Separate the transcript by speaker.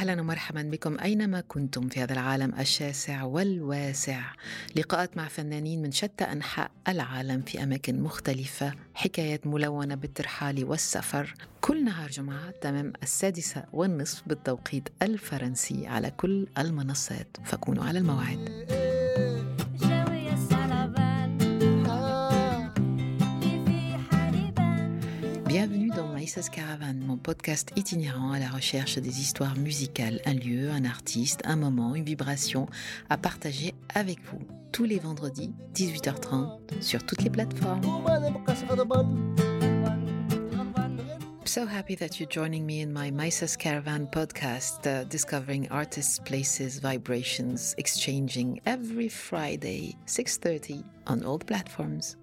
Speaker 1: أهلا ومرحبا بكم أينما كنتم في هذا العالم الشاسع والواسع. لقاءات مع فنانين من شتى أنحاء العالم في أماكن مختلفة حكايات ملونة بالترحال والسفر. كل نهار جمعة تمام السادسة والنصف بالتوقيت الفرنسي على كل المنصات. فكونوا على الموعد. Bienvenue dans Maïsas Caravan, mon podcast itinérant à la recherche des histoires musicales, un lieu, un artiste, un moment, une vibration à partager avec vous. Tous les vendredis, 18h30, sur toutes les plateformes. So happy that you're joining me in my Maïsas Caravan podcast, uh, discovering artists, places, vibrations, exchanging every Friday, 6.30 on all platforms.